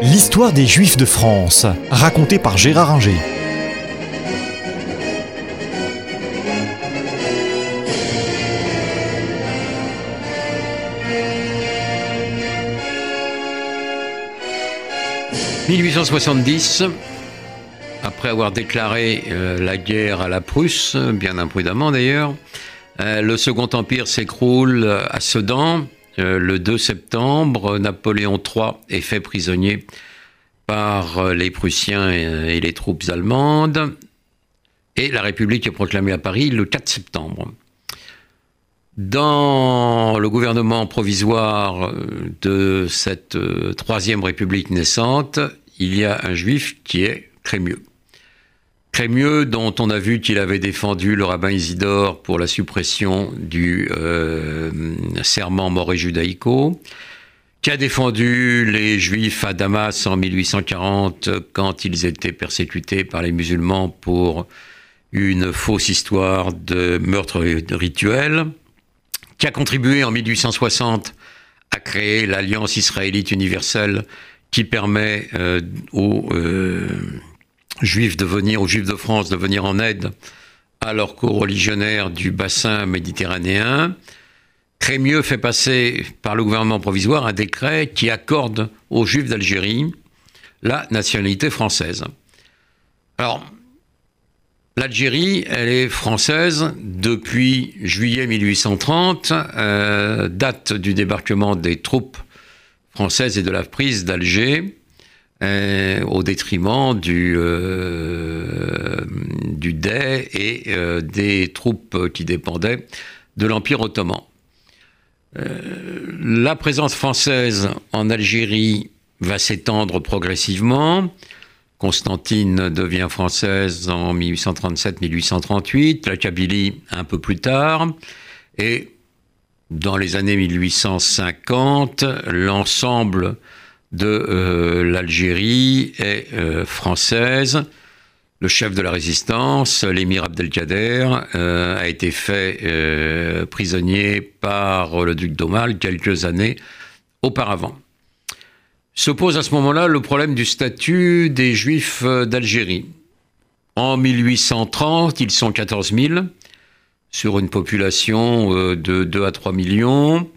L'histoire des Juifs de France, racontée par Gérard Inger. « 1870, après avoir déclaré euh, la guerre à la Prusse, bien imprudemment d'ailleurs, euh, le Second Empire s'écroule à Sedan. Euh, le 2 septembre, Napoléon III est fait prisonnier par euh, les Prussiens et les troupes allemandes. Et la République est proclamée à Paris le 4 septembre. Dans le gouvernement provisoire de cette troisième République naissante, il y a un juif qui est Crémieux. Crémieux, dont on a vu qu'il avait défendu le rabbin Isidore pour la suppression du euh, serment moré judaïco, qui a défendu les juifs à Damas en 1840 quand ils étaient persécutés par les musulmans pour une fausse histoire de meurtre rituel, qui a contribué en 1860 à créer l'Alliance israélite universelle qui permet euh, aux euh, juifs de venir, aux juifs de France de venir en aide à leurs co-religionnaires du bassin méditerranéen. Crémieux fait passer par le gouvernement provisoire un décret qui accorde aux juifs d'Algérie la nationalité française. Alors, l'Algérie, elle est française depuis juillet 1830, euh, date du débarquement des troupes françaises et de la prise d'Alger. Euh, au détriment du, euh, du et euh, des troupes qui dépendaient de l'Empire ottoman. la présence française en Algérie va s'étendre progressivement. Constantine devient française en 1837-1838, la Kabylie un peu plus tard, et dans les années 1850, l'ensemble de euh, l'Algérie est euh, française. Le chef de la résistance, l'émir Abdelkader, euh, a été fait prisonnier par le duc d'Aumale quelques années auparavant. Se pose à ce moment-là le problème du statut des juifs d'Algérie. En 1830, ils sont 14 000 sur une population de 2 à 3 millions.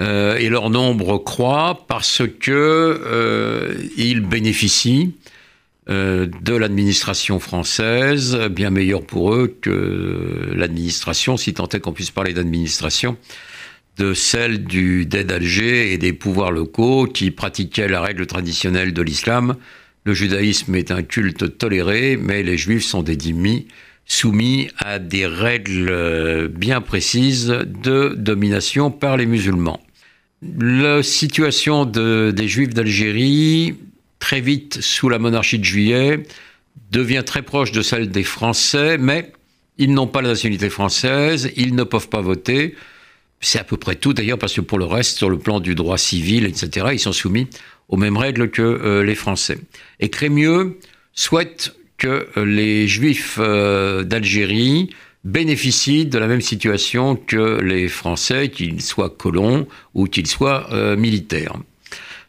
Euh, et leur nombre croît parce que euh, ils bénéficient euh, de l'administration française, bien meilleure pour eux que l'administration, si tant est qu'on puisse parler d'administration, de celle du d'Alger et des pouvoirs locaux qui pratiquaient la règle traditionnelle de l'islam. Le judaïsme est un culte toléré, mais les juifs sont des dhimmis soumis à des règles bien précises de domination par les musulmans. La situation des Juifs d'Algérie, très vite sous la monarchie de Juillet, devient très proche de celle des Français, mais ils n'ont pas la nationalité française, ils ne peuvent pas voter. C'est à peu près tout d'ailleurs, parce que pour le reste, sur le plan du droit civil, etc., ils sont soumis aux mêmes règles que euh, les Français. Et Crémieux souhaite que euh, les Juifs euh, d'Algérie bénéficient de la même situation que les Français, qu'ils soient colons ou qu'ils soient euh, militaires.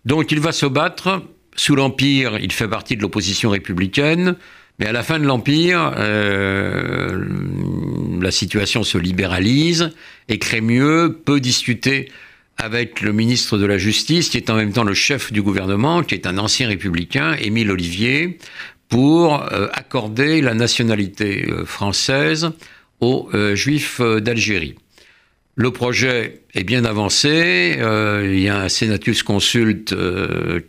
Donc il va se battre. Sous l'Empire, il fait partie de l'opposition républicaine, mais à la fin de l'Empire, euh, la situation se libéralise et Crémieux peut discuter avec le ministre de la Justice, qui est en même temps le chef du gouvernement, qui est un ancien républicain, Émile Olivier, pour euh, accorder la nationalité française aux euh, Juifs euh, d'Algérie. Le projet est bien avancé, euh, il y a un Senatus Consult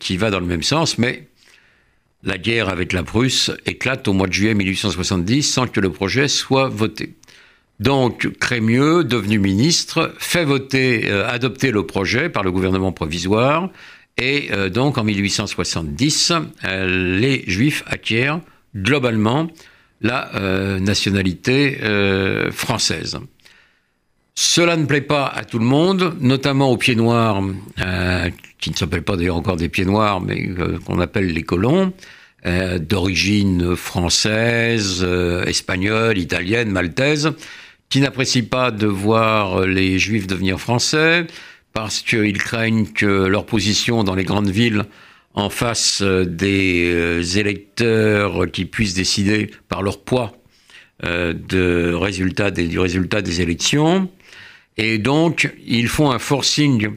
qui va dans le même sens, mais la guerre avec la Prusse éclate au mois de juillet 1870 sans que le projet soit voté. Donc Crémieux, devenu ministre, fait voter, adopter le projet par le gouvernement provisoire, et donc en 1870, les Juifs acquièrent globalement la euh, nationalité euh, française. Cela ne plaît pas à tout le monde, notamment aux pieds noirs, euh, qui ne s'appellent pas d'ailleurs encore des pieds noirs, mais qu'on appelle les colons, d'origine française, espagnole, italienne, maltaise, qui n'apprécient pas de voir les juifs devenir français, parce qu'ils craignent que leur position dans les grandes villes en face des électeurs qui puissent décider par leur poids de résultat du résultat des élections. Et donc, ils font un forcing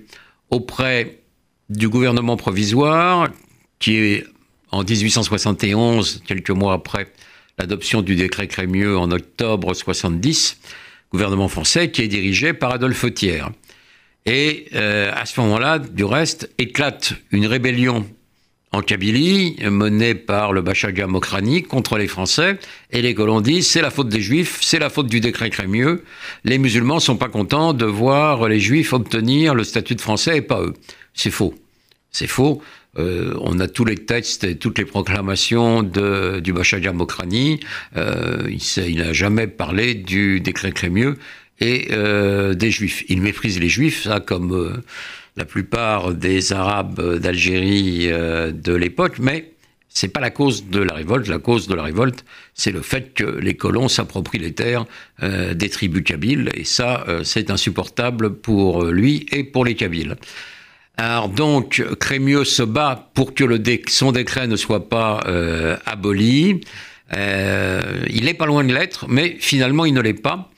auprès du gouvernement provisoire, qui est en 1871, quelques mois après l'adoption du décret Crémieux en octobre 70, gouvernement français qui est dirigé par Adolphe Thiers. Et euh, à ce moment-là, du reste, éclate une rébellion en Kabylie, menée par le Bachaga Mokrani contre les Français, et les colons disent c'est la faute des Juifs, c'est la faute du décret Crémieux. Les musulmans sont pas contents de voir les Juifs obtenir le statut de Français et pas eux. C'est faux. C'est faux. Euh, on a tous les textes et toutes les proclamations de, du Bachaga Mokrani. Euh, il n'a jamais parlé du décret Crémieux et euh, des Juifs. Il méprise les Juifs, ça, comme euh, la plupart des Arabes d'Algérie euh, de l'époque, mais c'est pas la cause de la révolte. La cause de la révolte, c'est le fait que les colons s'approprient les terres des tribus kabyles, et ça, c'est insupportable pour lui et pour les Kabyles. Alors donc, Crémieux se bat pour que son décret ne soit pas euh, aboli. Euh, il n'est pas loin de l'être, mais finalement il ne l'est pas.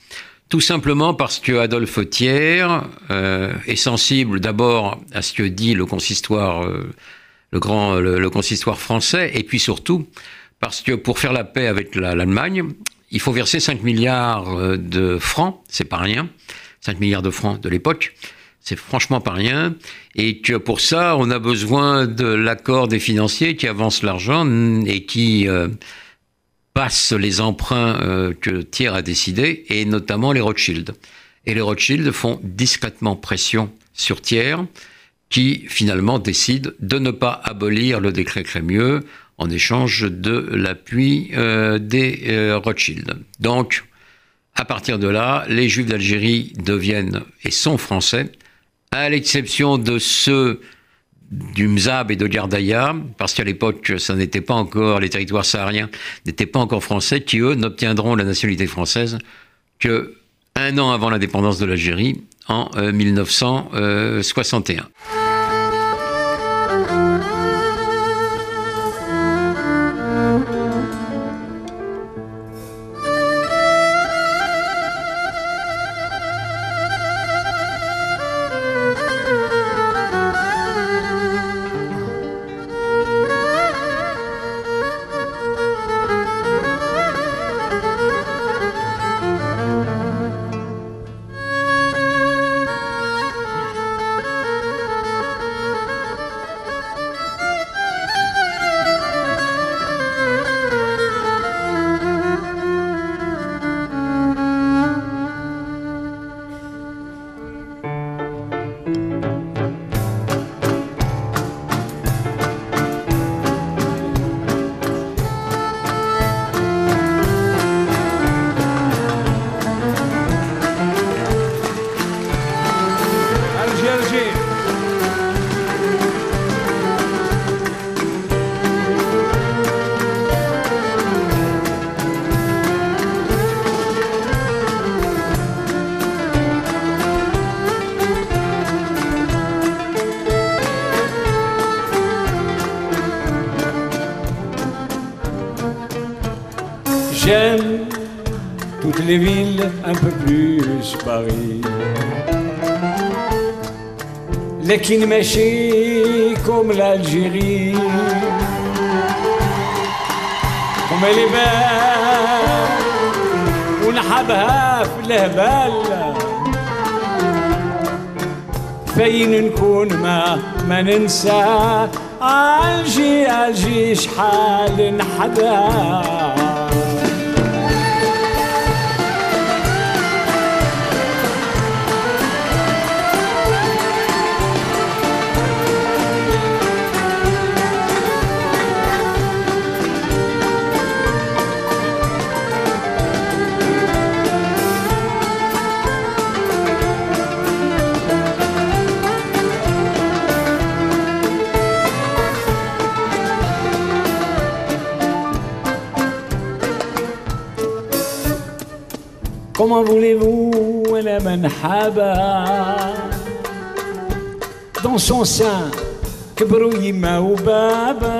Tout simplement parce que Adolphe Thiers euh, est sensible d'abord à ce que dit le consistoire, euh, le grand, le, consistoire français, et puis surtout parce que pour faire la paix avec l'Allemagne, il faut verser 5 milliards euh, de francs, c'est pas rien, 5 milliards de francs de l'époque, c'est franchement pas rien. Et que pour ça, on a besoin de l'accord des financiers qui avancent l'argent et qui passent les emprunts euh, que Thiers a décidé, et notamment les Rothschild. Et les Rothschild font discrètement pression sur Thiers, qui finalement décide de ne pas abolir le décret Crémieux en échange de l'appui euh, des euh, Rothschild. Donc, à partir de là, les Juifs d'Algérie deviennent et sont français, à l'exception de ceux du Mzab et de Gardaïa, parce qu'à l'époque, ça n'était pas encore, les territoires sahariens n'étaient pas encore français, qui eux n'obtiendront la nationalité française que un an avant l'indépendance de l'Algérie, en euh, 1961. Les villes, un peu plus Paris. لكن ماشي comme l'Algérie. Comme elle est belle ونحبها في الهبال فين نكون ما ما ننسى الجي الجي شحال نحبها Comment voulez-vous, elle Manhaba Dans son sein, كبروا يما وبابا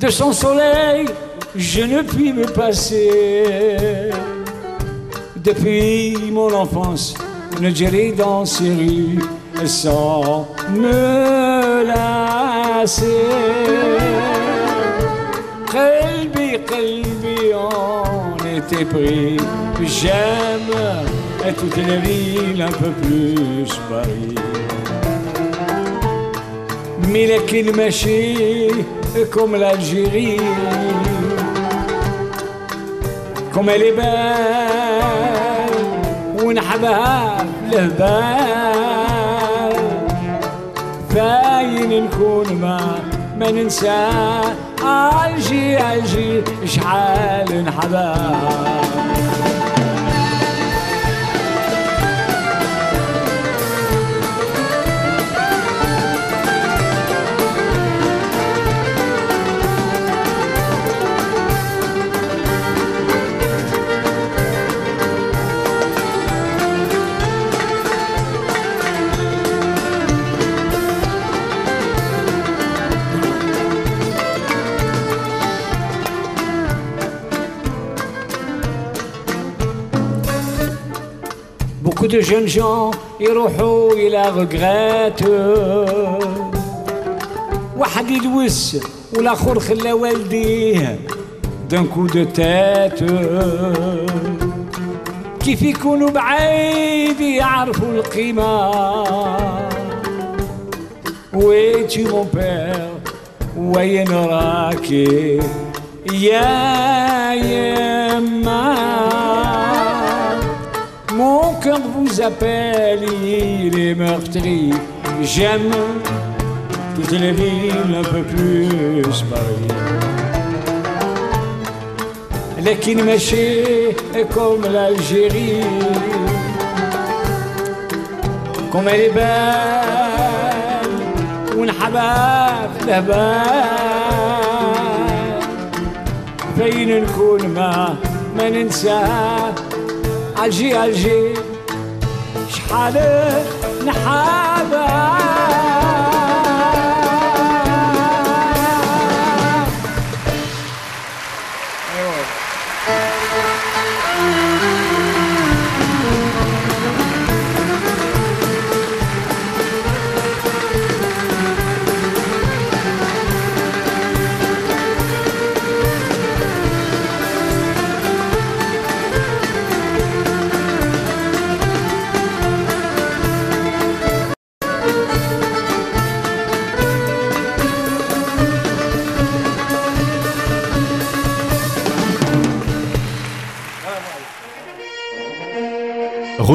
De son soleil, je ne puis me passer. Depuis mon enfance, ne dirai dans ces rues sans me lasser. on était pris. J'aime toutes les villes, un peu plus Paris. Mais les ماشي comme l'Algérie comme elle est belle ونحبها لهبال باين نكون ما ما ننسى. عالجي عالجي شحال نحبها Beaucoup de jeunes gens يروحوا إلى regret واحد يدوس والآخر خلى والديه d'un coup de tête. كيف يكونوا بعيد يعرفوا القيمة ويتي mon père? وين راكي يا يما Mon cœur vous appelle, il est meurtri. J'aime toutes les villes, un peu plus Paris. لكن ماشي comme l'Algérie comme elle est belle ونحبها في الهبال فين نكون ما ما ننساها عالجي عالجي شحال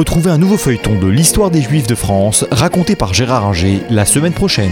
Retrouvez un nouveau feuilleton de l'histoire des Juifs de France raconté par Gérard Inger la semaine prochaine.